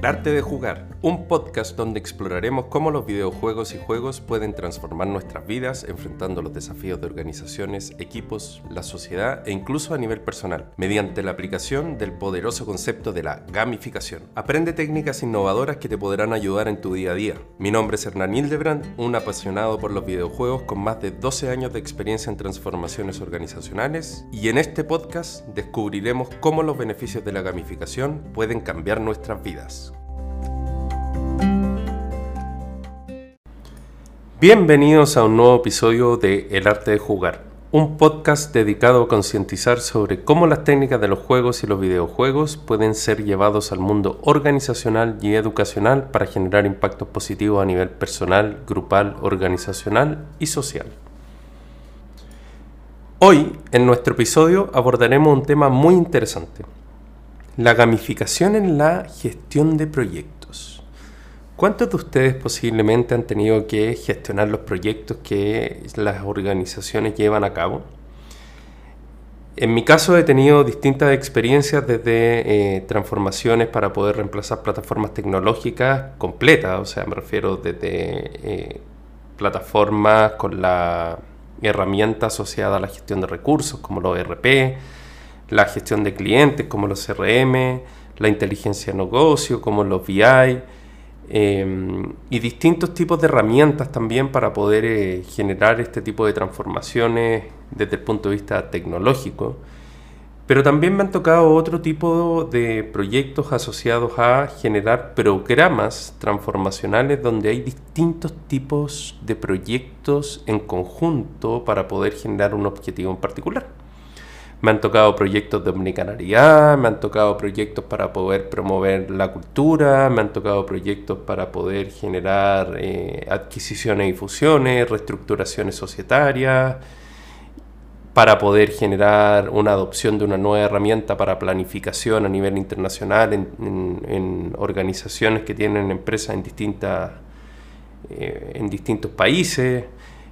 El arte de jugar, un podcast donde exploraremos cómo los videojuegos y juegos pueden transformar nuestras vidas enfrentando los desafíos de organizaciones, equipos, la sociedad e incluso a nivel personal, mediante la aplicación del poderoso concepto de la gamificación. Aprende técnicas innovadoras que te podrán ayudar en tu día a día. Mi nombre es Hernán Hildebrand, un apasionado por los videojuegos con más de 12 años de experiencia en transformaciones organizacionales y en este podcast descubriremos cómo los beneficios de la gamificación pueden cambiar nuestras vidas. Bienvenidos a un nuevo episodio de El arte de jugar, un podcast dedicado a concientizar sobre cómo las técnicas de los juegos y los videojuegos pueden ser llevados al mundo organizacional y educacional para generar impactos positivos a nivel personal, grupal, organizacional y social. Hoy, en nuestro episodio, abordaremos un tema muy interesante, la gamificación en la gestión de proyectos. ¿Cuántos de ustedes posiblemente han tenido que gestionar los proyectos que las organizaciones llevan a cabo? En mi caso he tenido distintas experiencias desde eh, transformaciones para poder reemplazar plataformas tecnológicas completas, o sea, me refiero desde eh, plataformas con la herramienta asociada a la gestión de recursos como los ERP, la gestión de clientes como los CRM, la inteligencia de negocio como los VI, Em, y distintos tipos de herramientas también para poder eh, generar este tipo de transformaciones desde el punto de vista tecnológico. Pero también me han tocado otro tipo de proyectos asociados a generar programas transformacionales donde hay distintos tipos de proyectos en conjunto para poder generar un objetivo en particular. Me han tocado proyectos de omnicanalidad, me han tocado proyectos para poder promover la cultura, me han tocado proyectos para poder generar eh, adquisiciones y fusiones, reestructuraciones societarias, para poder generar una adopción de una nueva herramienta para planificación a nivel internacional en, organizaciones que tienen empresas en, distintas, eh, en distintos países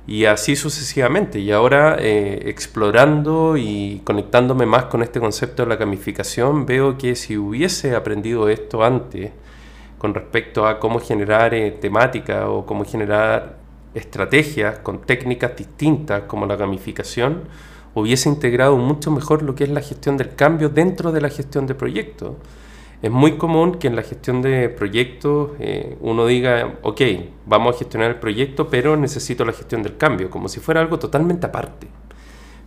y así sucesivamente. Y ahora eh, explorando y conectándome más con este concepto de la gamificación, veo que si hubiese aprendido esto antes con respecto a cómo generar eh, temática o cómo generar estrategias con técnicas distintas como la gamificación, hubiese integrado mucho mejor lo que es la gestión del cambio dentro de la gestión de proyectos es muy común que en la gestión de proyectos eh, uno diga, ok, vamos a gestionar el proyecto, pero necesito la gestión del cambio, como si fuera algo totalmente aparte.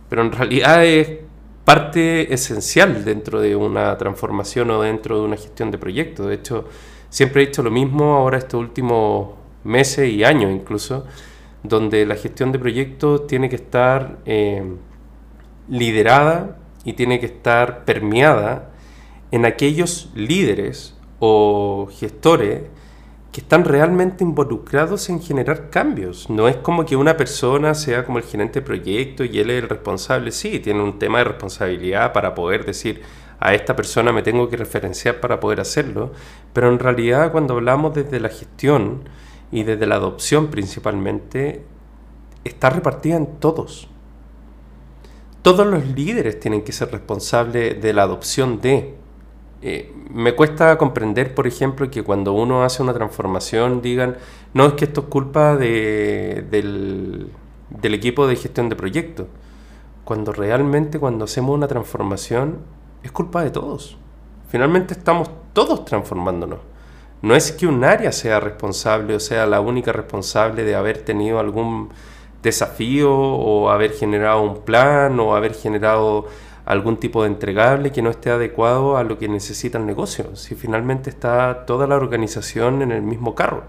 Pero en realidad es parte esencial dentro de una transformación o dentro de una gestión de proyectos. De hecho, siempre he dicho lo mismo ahora estos últimos meses y años incluso, donde la gestión de proyectos tiene que estar eh, liderada y tiene que estar permeada en aquellos líderes o gestores que están realmente involucrados en generar cambios. No es como que una persona sea como el gerente de proyecto y él es el responsable. Sí, tiene un tema de responsabilidad para poder decir a esta persona me tengo que referenciar para poder hacerlo, pero en realidad cuando hablamos desde la gestión y desde la adopción principalmente, está repartida en todos. Todos los líderes tienen que ser responsables de la adopción de, eh, me cuesta comprender, por ejemplo, que cuando uno hace una transformación digan, no es que esto es culpa de, del, del, equipo de gestión de proyectos, cuando realmente cuando hacemos una transformación es culpa de todos. Finalmente estamos todos transformándonos. No es que un área sea responsable o sea la única responsable de haber tenido algún desafío o haber generado un plan o haber generado algún tipo de entregable que no esté adecuado a lo que necesita el negocio, si finalmente está toda la organización en el mismo carro.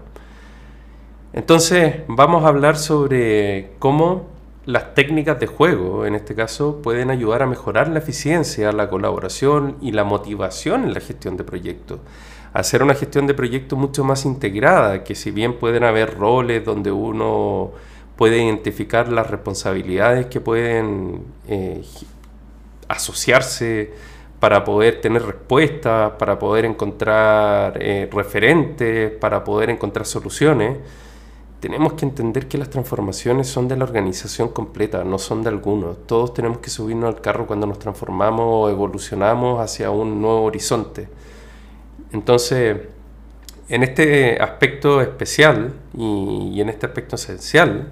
Entonces vamos a hablar sobre cómo las técnicas de juego, en este caso, pueden ayudar a mejorar la eficiencia, la colaboración y la motivación en la gestión de proyectos. Hacer una gestión de proyectos mucho más integrada, que si bien pueden haber roles donde uno puede identificar las responsabilidades que pueden eh, asociarse para poder tener respuestas, para poder encontrar eh, referentes, para poder encontrar soluciones, tenemos que entender que las transformaciones son de la organización completa, no son de algunos. Todos tenemos que subirnos al carro cuando nos transformamos o evolucionamos hacia un nuevo horizonte. Entonces, en este aspecto especial y, en este aspecto esencial,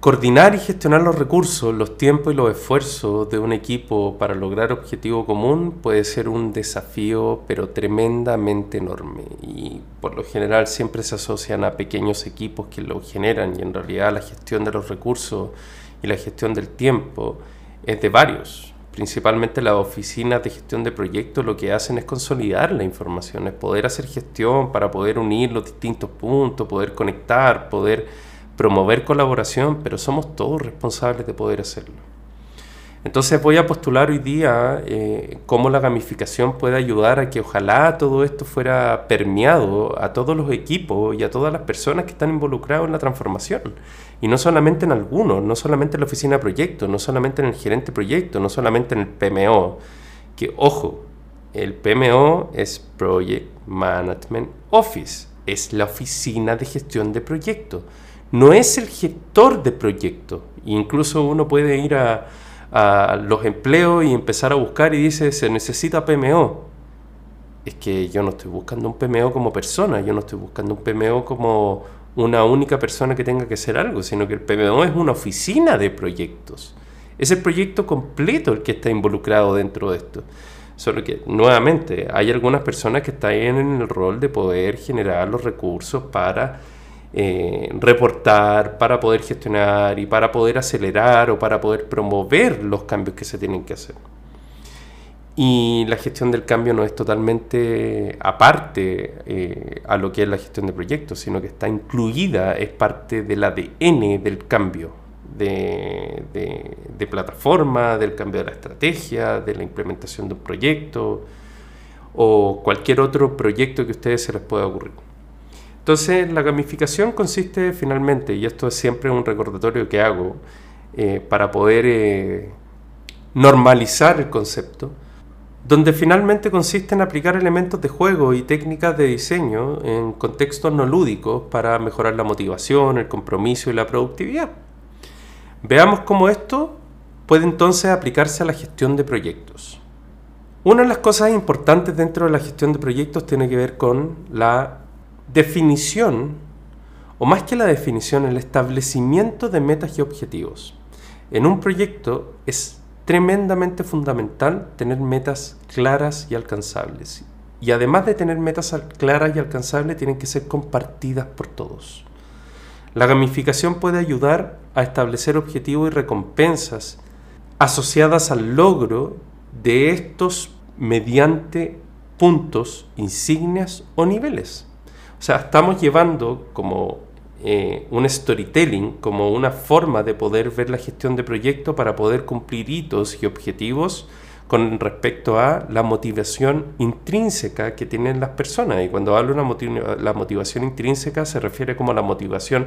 coordinar y gestionar los recursos, los tiempos y los esfuerzos de un equipo para lograr objetivo común puede ser un desafío pero tremendamente enorme. Y por lo general siempre se asocian a pequeños equipos que lo generan y en realidad la gestión de los recursos y la gestión del tiempo es de varios. Principalmente las oficinas de gestión de proyectos lo que hacen es consolidar la información, es poder hacer gestión para poder unir los distintos puntos, poder conectar, poder promover colaboración, pero somos todos responsables de poder hacerlo. Entonces voy a postular hoy día eh, cómo la gamificación puede ayudar a que ojalá todo esto fuera permeado a todos los equipos y a todas las personas que están involucrados en la transformación. Y no solamente en algunos, no solamente en la oficina de proyectos, no solamente en el gerente de proyecto, no solamente en el PMO. Que ojo, el PMO es Project Management Office, es la oficina de gestión de proyectos. No es el gestor de proyectos. Incluso uno puede ir a los empleos y empezar a buscar y dice, se necesita PMO. Es que yo no estoy buscando un PMO como persona, yo no estoy buscando un PMO como una única persona que tenga que hacer algo, sino que el PMO es una oficina de proyectos. Es el proyecto completo el que está involucrado dentro de esto. Solo que, nuevamente, hay algunas personas que están en el rol de poder generar los recursos para eh, reportar, para poder gestionar y para poder acelerar o para poder promover los cambios que se tienen que hacer. Y la gestión del cambio no es totalmente aparte eh, a lo que es la gestión de proyectos, sino que está incluida, es parte del ADN del cambio, de, de, plataforma, del cambio de la estrategia, de la implementación de un proyecto o cualquier otro proyecto que a ustedes se les pueda ocurrir. Entonces, la gamificación consiste finalmente, y esto es siempre un recordatorio que hago, eh, para poder eh, normalizar el concepto, donde finalmente consiste en aplicar elementos de juego y técnicas de diseño en contextos no lúdicos para mejorar la motivación, el compromiso y la productividad. Veamos cómo esto puede entonces aplicarse a la gestión de proyectos. Una de las cosas importantes dentro de la gestión de proyectos tiene que ver con la definición, o más que la definición, el establecimiento de metas y objetivos. En un proyecto es tremendamente fundamental tener metas claras y alcanzables. Y además de tener metas claras y alcanzables, tienen que ser compartidas por todos. La gamificación puede ayudar a establecer objetivos y recompensas asociadas al logro de estos mediante puntos, insignias o niveles. O sea, estamos llevando como eh, un storytelling, como una forma de poder ver la gestión de proyectos para poder cumplir hitos y objetivos con respecto a la motivación intrínseca que tienen las personas. Y cuando hablo de la motivación intrínseca se refiere como la motivación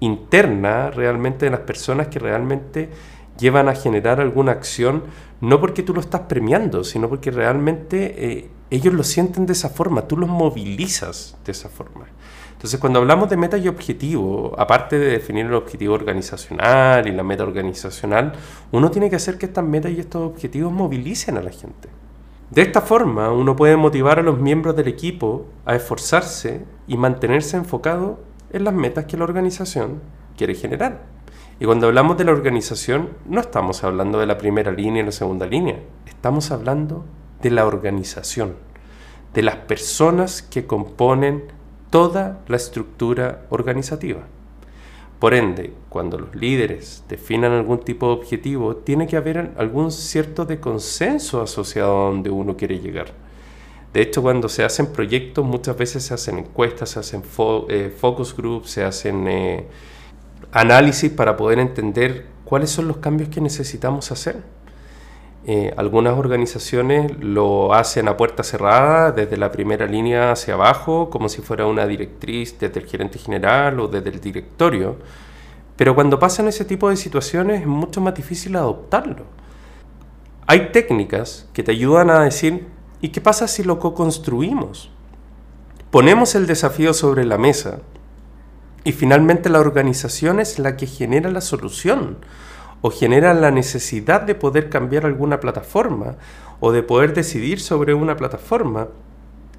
interna realmente de las personas que realmente llevan a generar alguna acción, no porque tú lo estás premiando, sino porque realmente eh, ellos lo sienten de esa forma, tú los movilizas de esa forma. Entonces, cuando hablamos de meta y objetivo, aparte de definir el objetivo organizacional y la meta organizacional, uno tiene que hacer que estas metas y estos objetivos movilicen a la gente. De esta forma, uno puede motivar a los miembros del equipo a esforzarse y mantenerse enfocado en las metas que la organización quiere generar. Y cuando hablamos de la organización, no estamos hablando de la primera línea y la segunda línea, estamos hablando de la organización, de las personas que componen toda la estructura organizativa. Por ende, cuando los líderes definan algún tipo de objetivo, tiene que haber algún cierto de consenso asociado a donde uno quiere llegar. De hecho, cuando se hacen proyectos, muchas veces se hacen encuestas, se hacen eh, focus groups, se hacen eh, análisis para poder entender cuáles son los cambios que necesitamos hacer. Eh, algunas organizaciones lo hacen a puerta cerrada, desde la primera línea hacia abajo, como si fuera una directriz desde el gerente general o desde el directorio. Pero cuando pasan ese tipo de situaciones es mucho más difícil adoptarlo. Hay técnicas que te ayudan a decir, ¿y qué pasa si lo co-construimos? Ponemos el desafío sobre la mesa y finalmente la organización es la que genera la solución o genera la necesidad de poder cambiar alguna plataforma o de poder decidir sobre una plataforma.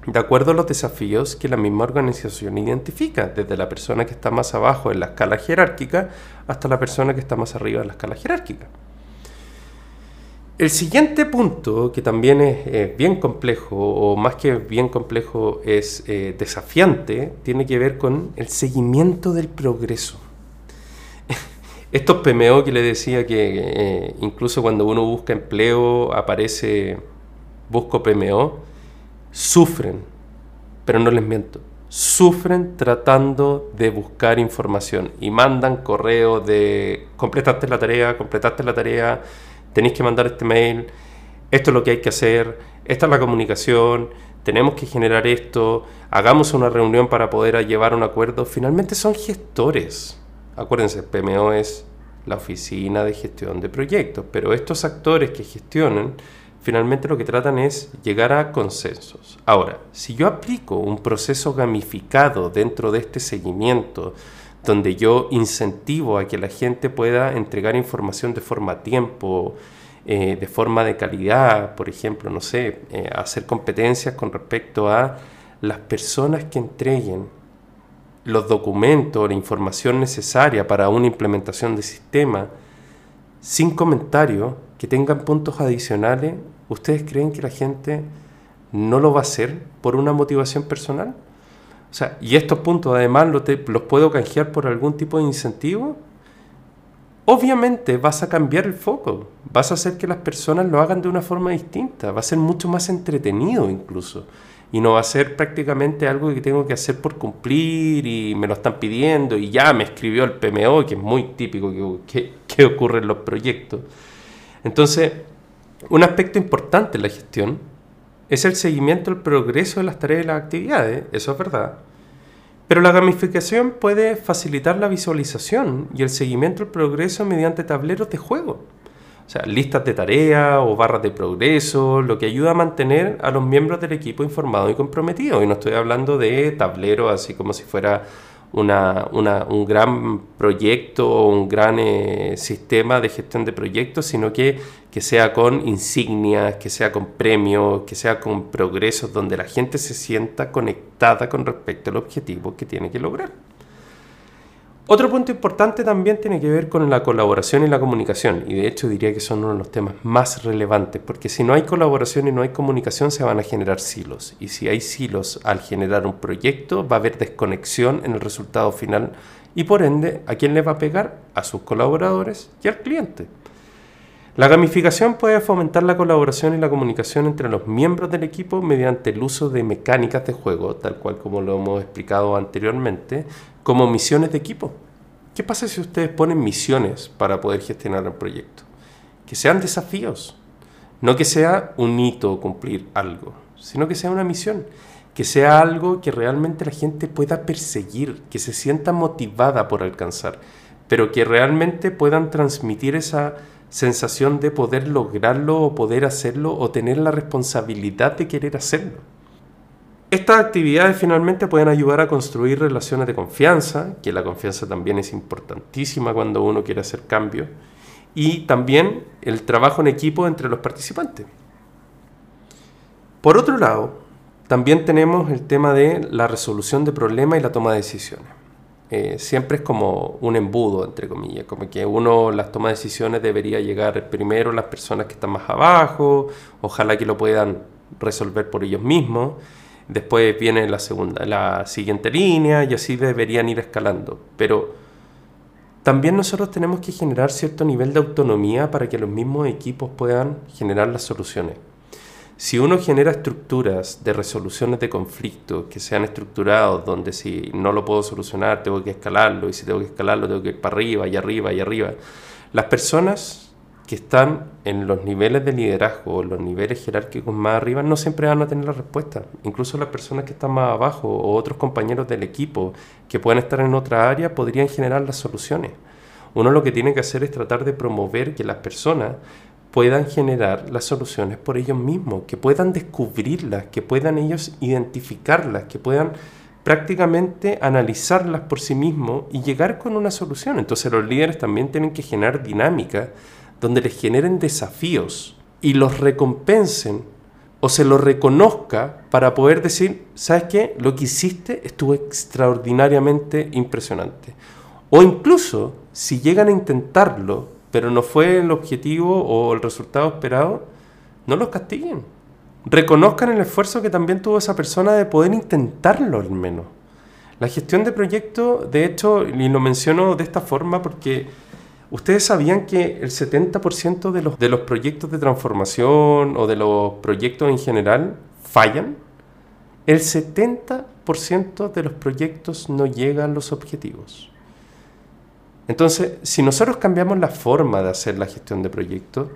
de acuerdo a los desafíos que la misma organización identifica, desde la persona que está más abajo en la escala jerárquica hasta la persona que está más arriba en la escala jerárquica. El siguiente punto, que también es bien complejo, o más que bien complejo, es eh, desafiante, tiene que ver con el seguimiento del progreso. Estos PMO que le decía que eh, incluso cuando uno busca empleo aparece busco PMO, sufren, pero no les miento, sufren tratando de buscar información y mandan correo de completaste la tarea, completaste la tarea, tenéis que mandar este mail, esto es lo que hay que hacer, esta es la comunicación, tenemos que generar esto, hagamos una reunión para poder llevar un acuerdo. Finalmente son gestores. Acuérdense, PMO es la oficina de gestión de proyectos, pero estos actores que gestionan finalmente lo que tratan es llegar a consensos. Ahora, si yo aplico un proceso gamificado dentro de este seguimiento, donde yo incentivo a que la gente pueda entregar información de forma a tiempo, eh, de forma de calidad, por ejemplo, no sé, eh, hacer competencias con respecto a las personas que entreguen los documentos, la información necesaria para una implementación de sistema, sin comentario, que tengan puntos adicionales, ¿ustedes creen que la gente no lo va a hacer por una motivación personal? O sea, y estos puntos además los puedo canjear por algún tipo de incentivo. Obviamente vas a cambiar el foco, vas a hacer que las personas lo hagan de una forma distinta, va a ser mucho más entretenido incluso y no va a ser prácticamente algo que tengo que hacer por cumplir y me lo están pidiendo y ya me escribió el PMO, que es muy típico que, que, ocurre en los proyectos. Entonces, un aspecto importante en la gestión es el seguimiento del progreso de las tareas y las actividades, eso es verdad. Pero la gamificación puede facilitar la visualización y el seguimiento del progreso mediante tableros de juego. O sea, listas de tareas o barras de progreso, lo que ayuda a mantener a los miembros del equipo informados y comprometidos. Y no estoy hablando de tableros así como si fuera una, un gran proyecto o un gran eh, sistema de gestión de proyectos, sino que, que sea con insignias, que sea con premios, que sea con progresos donde la gente se sienta conectada con respecto al objetivo que tiene que lograr. Otro punto importante también tiene que ver con la colaboración y la comunicación, y de hecho diría que son uno de los temas más relevantes, porque si no hay colaboración y no hay comunicación se van a generar silos, y si hay silos al generar un proyecto va a haber desconexión en el resultado final, y por ende, ¿a quién le va a pegar? A sus colaboradores y al cliente. La gamificación puede fomentar la colaboración y la comunicación entre los miembros del equipo mediante el uso de mecánicas de juego, tal cual como lo hemos explicado anteriormente, como misiones de equipo. ¿Qué pasa si ustedes ponen misiones para poder gestionar el proyecto? Que sean desafíos, no que sea un hito cumplir algo, sino que sea una misión, que sea algo que realmente la gente pueda perseguir, que se sienta motivada por alcanzar, pero que realmente puedan transmitir esa sensación de poder lograrlo o poder hacerlo o tener la responsabilidad de querer hacerlo. Estas actividades finalmente pueden ayudar a construir relaciones de confianza, que la confianza también es importantísima cuando uno quiere hacer cambios, y también el trabajo en equipo entre los participantes. Por otro lado, también tenemos el tema de la resolución de problemas y la toma de decisiones. Eh, siempre es como un embudo, entre comillas, como que uno las toma de decisiones debería llegar primero las personas que están más abajo, ojalá que lo puedan resolver por ellos mismos después viene la segunda, la siguiente línea y así deberían ir escalando. Pero también nosotros tenemos que generar cierto nivel de autonomía para que los mismos equipos puedan generar las soluciones. Si uno genera estructuras de resoluciones de conflictos que sean estructurados, donde si no lo puedo solucionar tengo que escalarlo y si tengo que escalarlo tengo que ir para arriba y arriba y arriba, las personas que están en los niveles de liderazgo, los niveles jerárquicos más arriba, no siempre van a tener la respuesta. Incluso las personas que están más abajo o otros compañeros del equipo que pueden estar en otra área podrían generar las soluciones. Uno lo que tiene que hacer es tratar de promover que las personas puedan generar las soluciones por ellos mismos, que puedan descubrirlas, que puedan ellos identificarlas, que puedan prácticamente analizarlas por sí mismos y llegar con una solución. Entonces los líderes también tienen que generar dinámica donde les generen desafíos y los recompensen o se lo reconozca para poder decir, ¿sabes qué? Lo que hiciste estuvo extraordinariamente impresionante. O incluso, si llegan a intentarlo, pero no fue el objetivo o el resultado esperado, no los castiguen. Reconozcan el esfuerzo que también tuvo esa persona de poder intentarlo al menos. La gestión de proyectos, de hecho, y lo menciono de esta forma porque ustedes sabían que el 70% de los, de los proyectos de transformación o de los proyectos en general fallan. El 70% de los proyectos no llegan a los objetivos. Entonces, si nosotros cambiamos la forma de hacer la gestión de proyectos,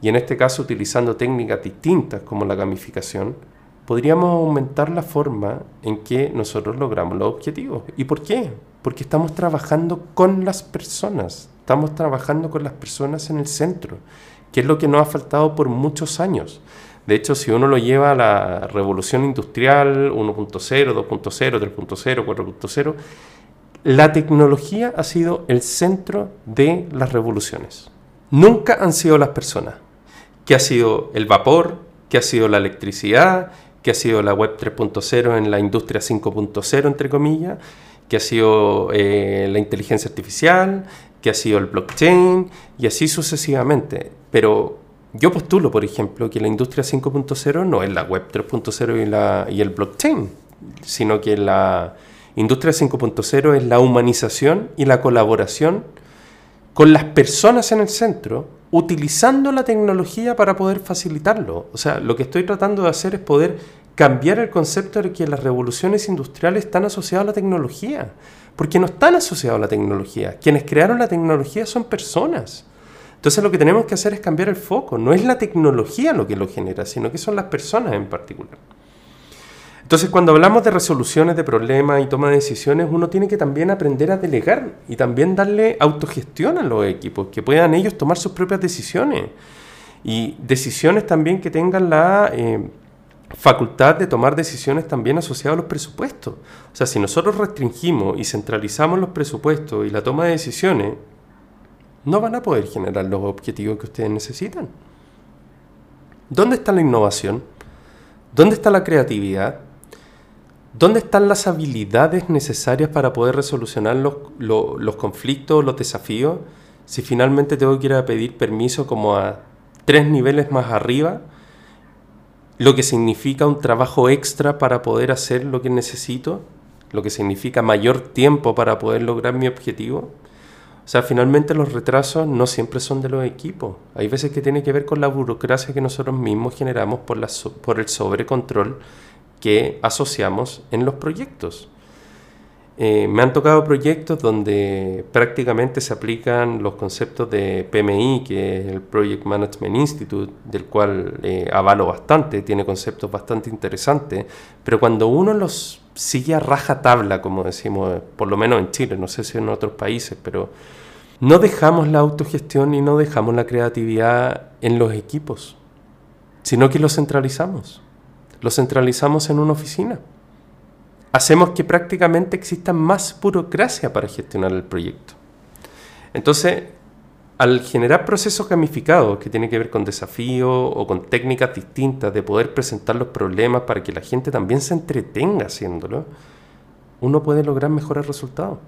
y en este caso utilizando técnicas distintas como la gamificación, podríamos aumentar la forma en que nosotros logramos los objetivos. ¿Y por qué? Porque estamos trabajando con las personas, estamos trabajando con las personas en el centro, que es lo que nos ha faltado por muchos años. De hecho, si uno lo lleva a la revolución industrial 1.0, 2.0, 3.0, 4.0, la tecnología ha sido el centro de las revoluciones. Nunca han sido las personas. ¿Qué ha sido el vapor? ¿Qué ha sido la electricidad? ¿Qué ha sido la web 3.0 en la industria 5.0, entre comillas? ¿Qué ha sido eh, la inteligencia artificial? ¿Qué ha sido el blockchain? Y así sucesivamente. Pero yo postulo, por ejemplo, que la industria 5.0 no es la web 3.0 y, y el blockchain, sino que la Industria 5.0 es la humanización y la colaboración con las personas en el centro, utilizando la tecnología para poder facilitarlo. O sea, lo que estoy tratando de hacer es poder cambiar el concepto de que las revoluciones industriales están asociadas a la tecnología, porque no están asociados a la tecnología. Quienes crearon la tecnología son personas. Entonces lo que tenemos que hacer es cambiar el foco. No es la tecnología lo que lo genera, sino que son las personas en particular. Entonces, cuando hablamos de resoluciones de problemas y toma de decisiones, uno tiene que también aprender a delegar y también darle autogestión a los equipos, que puedan ellos tomar sus propias decisiones. Y decisiones también que tengan la eh, facultad de tomar decisiones también asociadas a los presupuestos. O sea, si nosotros restringimos y centralizamos los presupuestos y la toma de decisiones, no van a poder generar los objetivos que ustedes necesitan. ¿Dónde está la innovación? ¿Dónde está la creatividad? ¿Dónde están las habilidades necesarias para poder resolucionar los, los, conflictos, los desafíos? Si finalmente tengo que ir a pedir permiso como a tres niveles más arriba, lo que significa un trabajo extra para poder hacer lo que necesito, lo que significa mayor tiempo para poder lograr mi objetivo. O sea, finalmente los retrasos no siempre son de los equipos. Hay veces que tiene que ver con la burocracia que nosotros mismos generamos por, la, por el sobrecontrol que asociamos en los proyectos. Eh, me han tocado proyectos donde prácticamente se aplican los conceptos de PMI, que es el Project Management Institute, del cual eh, avalo bastante, tiene conceptos bastante interesantes, pero cuando uno los sigue a raja tabla, como decimos, por lo menos en Chile, no sé si en otros países, pero no dejamos la autogestión y no dejamos la creatividad en los equipos, sino que lo centralizamos lo centralizamos en una oficina. Hacemos que prácticamente exista más burocracia para gestionar el proyecto. Entonces, al generar procesos gamificados que tienen que ver con desafíos o con técnicas distintas de poder presentar los problemas para que la gente también se entretenga haciéndolo, uno puede lograr mejores resultados.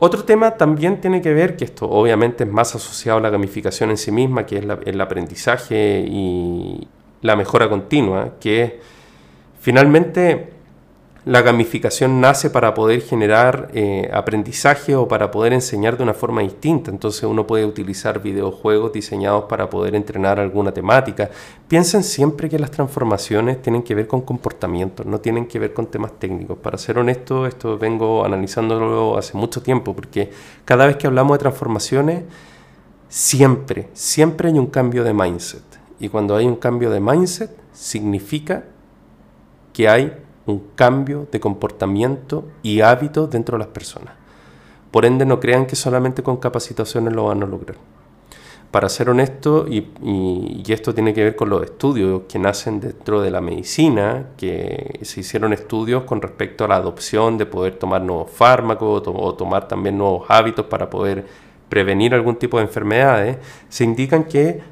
Otro tema también tiene que ver, que esto obviamente es más asociado a la gamificación en sí misma, que es el aprendizaje y, la mejora continua, que finalmente la gamificación nace para poder generar eh, aprendizaje o para poder enseñar de una forma distinta. Entonces uno puede utilizar videojuegos diseñados para poder entrenar alguna temática. Piensen siempre que las transformaciones tienen que ver con comportamientos, no tienen que ver con temas técnicos. Para ser honesto, esto vengo analizándolo hace mucho tiempo, porque cada vez que hablamos de transformaciones, siempre, siempre hay un cambio de mindset. Y cuando hay un cambio de mindset, significa que hay un cambio de comportamiento y hábitos dentro de las personas. Por ende, no crean que solamente con capacitaciones lo van a lograr. Para ser honesto, y, y, esto tiene que ver con los estudios que nacen dentro de la medicina, que se hicieron estudios con respecto a la adopción de poder tomar nuevos fármacos o tomar también nuevos hábitos para poder prevenir algún tipo de enfermedades, se indican que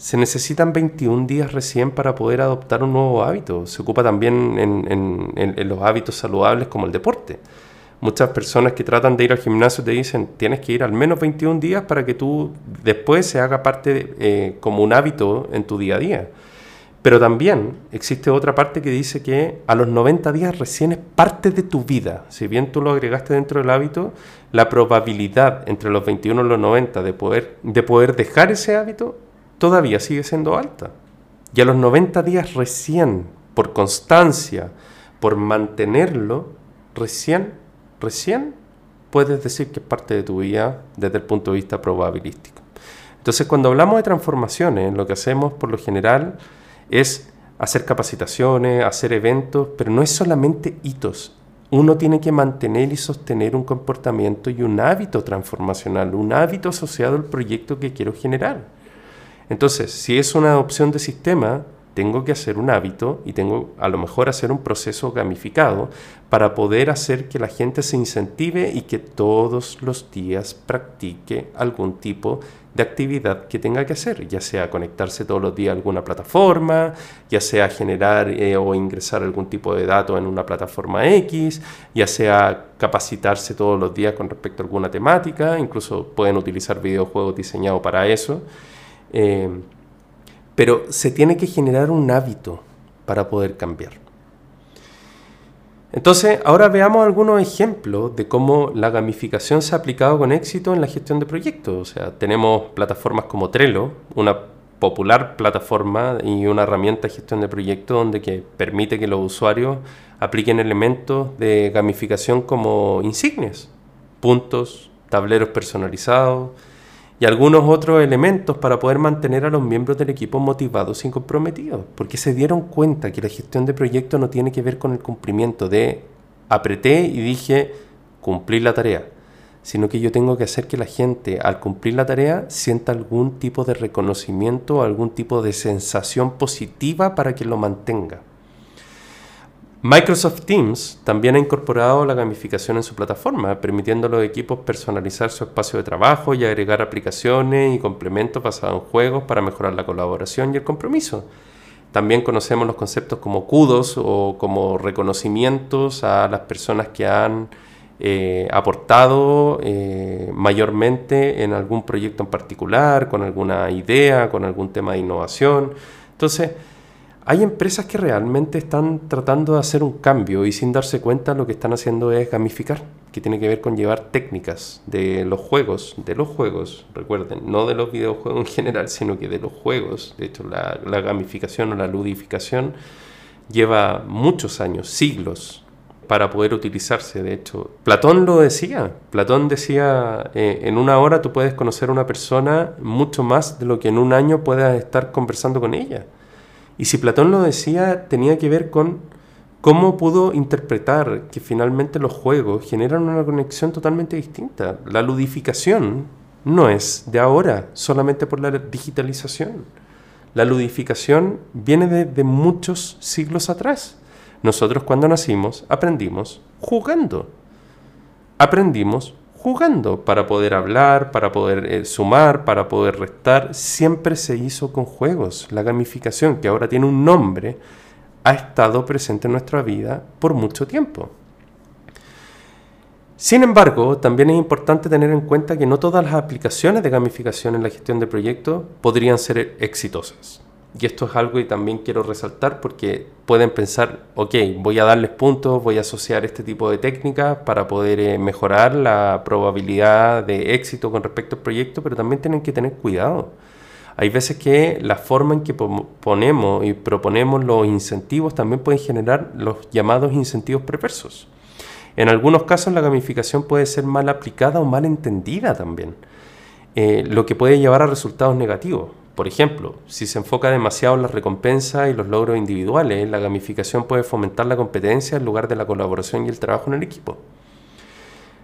se necesitan 21 días recién para poder adoptar un nuevo hábito. Se ocupa también en, los hábitos saludables como el deporte. Muchas personas que tratan de ir al gimnasio te dicen, tienes que ir al menos 21 días para que tú después se haga parte eh, como un hábito en tu día a día. Pero también existe otra parte que dice que a los 90 días recién es parte de tu vida. Si bien tú lo agregaste dentro del hábito, la probabilidad entre los 21 y los 90 de poder, de poder dejar ese hábito todavía sigue siendo alta. Y a los 90 días recién, por constancia, por mantenerlo, recién, recién puedes decir que es parte de tu vida desde el punto de vista probabilístico. Entonces, cuando hablamos de transformaciones, lo que hacemos por lo general es hacer capacitaciones, hacer eventos, pero no es solamente hitos. Uno tiene que mantener y sostener un comportamiento y un hábito transformacional, un hábito asociado al proyecto que quiero generar. Entonces, si es una adopción de sistema, tengo que hacer un hábito y tengo a lo mejor hacer un proceso gamificado para poder hacer que la gente se incentive y que todos los días practique algún tipo de actividad que tenga que hacer, ya sea conectarse todos los días a alguna plataforma, ya sea generar eh, o ingresar algún tipo de datos en una plataforma X, ya sea capacitarse todos los días con respecto a alguna temática, incluso pueden utilizar videojuegos diseñados para eso. Eh, pero se tiene que generar un hábito para poder cambiar. Entonces, ahora veamos algunos ejemplos de cómo la gamificación se ha aplicado con éxito en la gestión de proyectos. O sea, tenemos plataformas como Trello, una popular plataforma y una herramienta de gestión de proyectos donde que permite que los usuarios apliquen elementos de gamificación como insignias, puntos, tableros personalizados, y algunos otros elementos para poder mantener a los miembros del equipo motivados y comprometidos, porque se dieron cuenta que la gestión de proyectos no tiene que ver con el cumplimiento de apreté y dije cumplir la tarea, sino que yo tengo que hacer que la gente al cumplir la tarea sienta algún tipo de reconocimiento algún tipo de sensación positiva para que lo mantenga. Microsoft Teams también ha incorporado la gamificación en su plataforma, permitiendo a los equipos personalizar su espacio de trabajo y agregar aplicaciones y complementos basados en juegos para mejorar la colaboración y el compromiso. También conocemos los conceptos como kudos o como reconocimientos a las personas que han eh, aportado eh, mayormente en algún proyecto en particular, con alguna idea, con algún tema de innovación. Entonces, hay empresas que realmente están tratando de hacer un cambio y sin darse cuenta lo que están haciendo es gamificar, que tiene que ver con llevar técnicas de los juegos, de los juegos, recuerden, no de los videojuegos en general, sino que de los juegos. De hecho, la, gamificación o la ludificación lleva muchos años, siglos, para poder utilizarse. De hecho, Platón lo decía. Platón decía, eh, en una hora tú puedes conocer a una persona mucho más de lo que en un año puedas estar conversando con ella. Y si Platón lo decía, tenía que ver con cómo pudo interpretar que finalmente los juegos generan una conexión totalmente distinta. La ludificación no es de ahora, solamente por la digitalización. La ludificación viene de, muchos siglos atrás. Nosotros cuando nacimos aprendimos jugando. Aprendimos jugando para poder hablar, para poder eh, sumar, para poder restar. Siempre se hizo con juegos. La gamificación, que ahora tiene un nombre, ha estado presente en nuestra vida por mucho tiempo. Sin embargo, también es importante tener en cuenta que no todas las aplicaciones de gamificación en la gestión de proyectos podrían ser exitosas. Y esto es algo que también quiero resaltar porque pueden pensar, ok, voy a darles puntos, voy a asociar este tipo de técnicas para poder eh, mejorar la probabilidad de éxito con respecto al proyecto, pero también tienen que tener cuidado. Hay veces que la forma en que ponemos y proponemos los incentivos también pueden generar los llamados incentivos perversos. En algunos casos la gamificación puede ser mal aplicada o mal entendida también, eh, lo que puede llevar a resultados negativos. Por ejemplo, si se enfoca demasiado en las recompensas y los logros individuales, la gamificación puede fomentar la competencia en lugar de la colaboración y el trabajo en el equipo.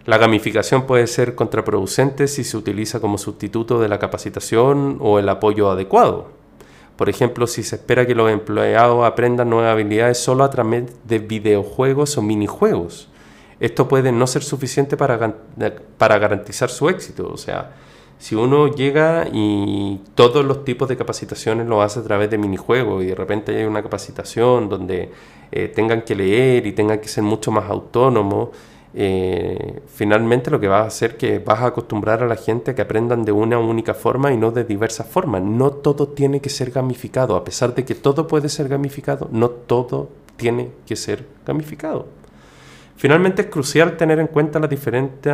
La gamificación puede ser contraproducente si se utiliza como sustituto de la capacitación o el apoyo adecuado. Por ejemplo, si se espera que los empleados aprendan nuevas habilidades solo a través de videojuegos o minijuegos. Esto puede no ser suficiente para, para garantizar su éxito. O sea, Si uno llega y todos los tipos de capacitaciones lo hace a través de minijuegos y de repente hay una capacitación donde eh, tengan que leer y tengan que ser mucho más autónomos, eh, finalmente lo que va a hacer que vas a acostumbrar a la gente a que aprendan de una única forma y no de diversas formas. No todo tiene que ser gamificado, a pesar de que todo puede ser gamificado, no todo tiene que ser gamificado. Finalmente es crucial tener en cuenta las diferentes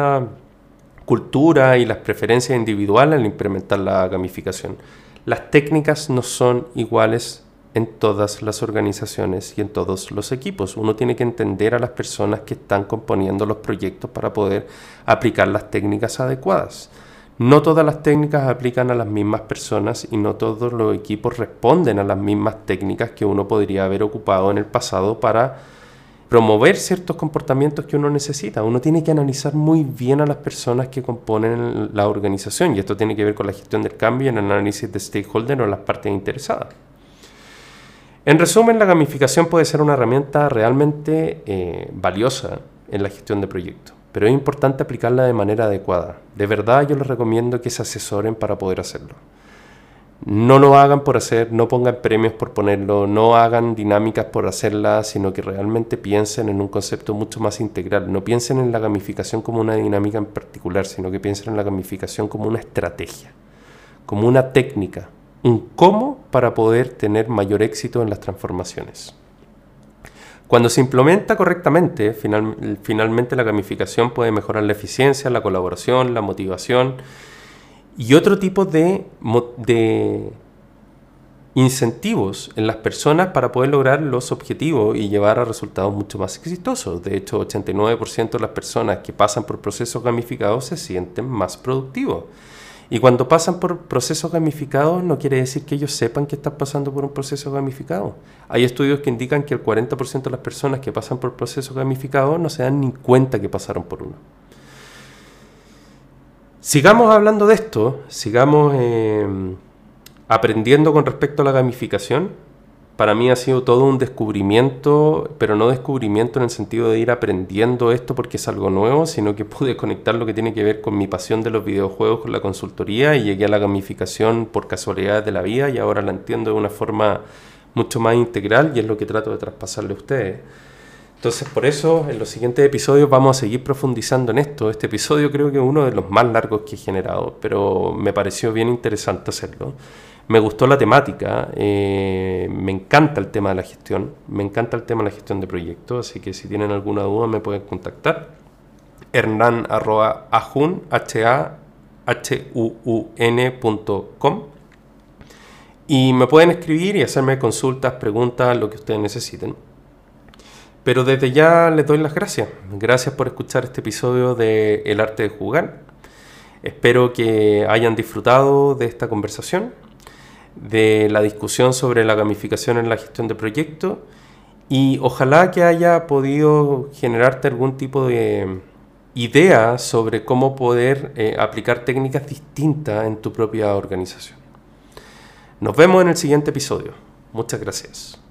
culturas y las preferencias individuales al implementar la gamificación. Las técnicas no son iguales en todas las organizaciones y en todos los equipos. Uno tiene que entender a las personas que están componiendo los proyectos para poder aplicar las técnicas adecuadas. No todas las técnicas aplican a las mismas personas y no todos los equipos responden a las mismas técnicas que uno podría haber ocupado en el pasado para promover ciertos comportamientos que uno necesita. Uno tiene que analizar muy bien a las personas que componen la organización y esto tiene que ver con la gestión del cambio y el análisis de stakeholder o las partes interesadas. En resumen, la gamificación puede ser una herramienta realmente eh, valiosa en la gestión de proyectos, pero es importante aplicarla de manera adecuada. De verdad yo les recomiendo que se asesoren para poder hacerlo. No lo hagan por hacer, no pongan premios por ponerlo, no hagan dinámicas por hacerlas, sino que realmente piensen en un concepto mucho más integral. No piensen en la gamificación como una dinámica en particular, sino que piensen en la gamificación como una estrategia, como una técnica, un cómo para poder tener mayor éxito en las transformaciones. Cuando se implementa correctamente, finalmente la gamificación puede mejorar la eficiencia, la colaboración, la motivación y otro tipo de, incentivos en las personas para poder lograr los objetivos y llevar a resultados mucho más exitosos. De hecho, 89% de las personas que pasan por procesos gamificados se sienten más productivos. Y cuando pasan por procesos gamificados no quiere decir que ellos sepan que están pasando por un proceso gamificado. Hay estudios que indican que el 40% de las personas que pasan por procesos gamificados no se dan ni cuenta que pasaron por uno. Sigamos hablando de esto, sigamos eh, aprendiendo con respecto a la gamificación para mí ha sido todo un descubrimiento, pero no descubrimiento en el sentido de ir aprendiendo esto porque es algo nuevo, sino que pude conectar lo que tiene que ver con mi pasión de los videojuegos con la consultoría y llegué a la gamificación por casualidad de la vida y ahora la entiendo de una forma mucho más integral y es lo que trato de traspasarle a ustedes. Entonces, por eso, en los siguientes episodios vamos a seguir profundizando en esto. Este episodio creo que es uno de los más largos que he generado, pero me pareció bien interesante hacerlo. Me gustó la temática, eh, me encanta el tema de la gestión, me encanta el tema de la gestión de proyectos, así que si tienen alguna duda me pueden contactar. Hernán arroba ajun, h a h u u n.com y me pueden escribir y hacerme consultas, preguntas, lo que ustedes necesiten. Pero desde ya les doy las gracias. Gracias por escuchar este episodio de El arte de jugar. Espero que hayan disfrutado de esta conversación de la discusión sobre la gamificación en la gestión de proyectos y ojalá que haya podido generarte algún tipo de idea sobre cómo poder eh, aplicar técnicas distintas en tu propia organización. Nos vemos en el siguiente episodio. Muchas gracias.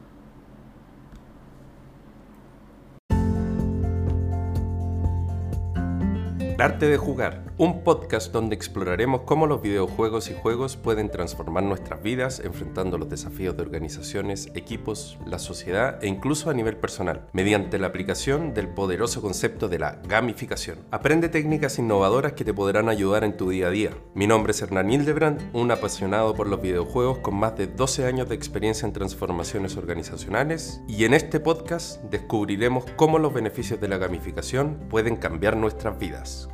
Arte de Jugar, un podcast donde exploraremos cómo los videojuegos y juegos pueden transformar nuestras vidas enfrentando los desafíos de organizaciones, equipos, la sociedad e incluso a nivel personal, mediante la aplicación del poderoso concepto de la gamificación. Aprende técnicas innovadoras que te podrán ayudar en tu día a día. Mi nombre es Hernán Hildebrand, un apasionado por los videojuegos con más de 12 años de experiencia en transformaciones organizacionales y en este podcast descubriremos cómo los beneficios de la gamificación pueden cambiar nuestras vidas.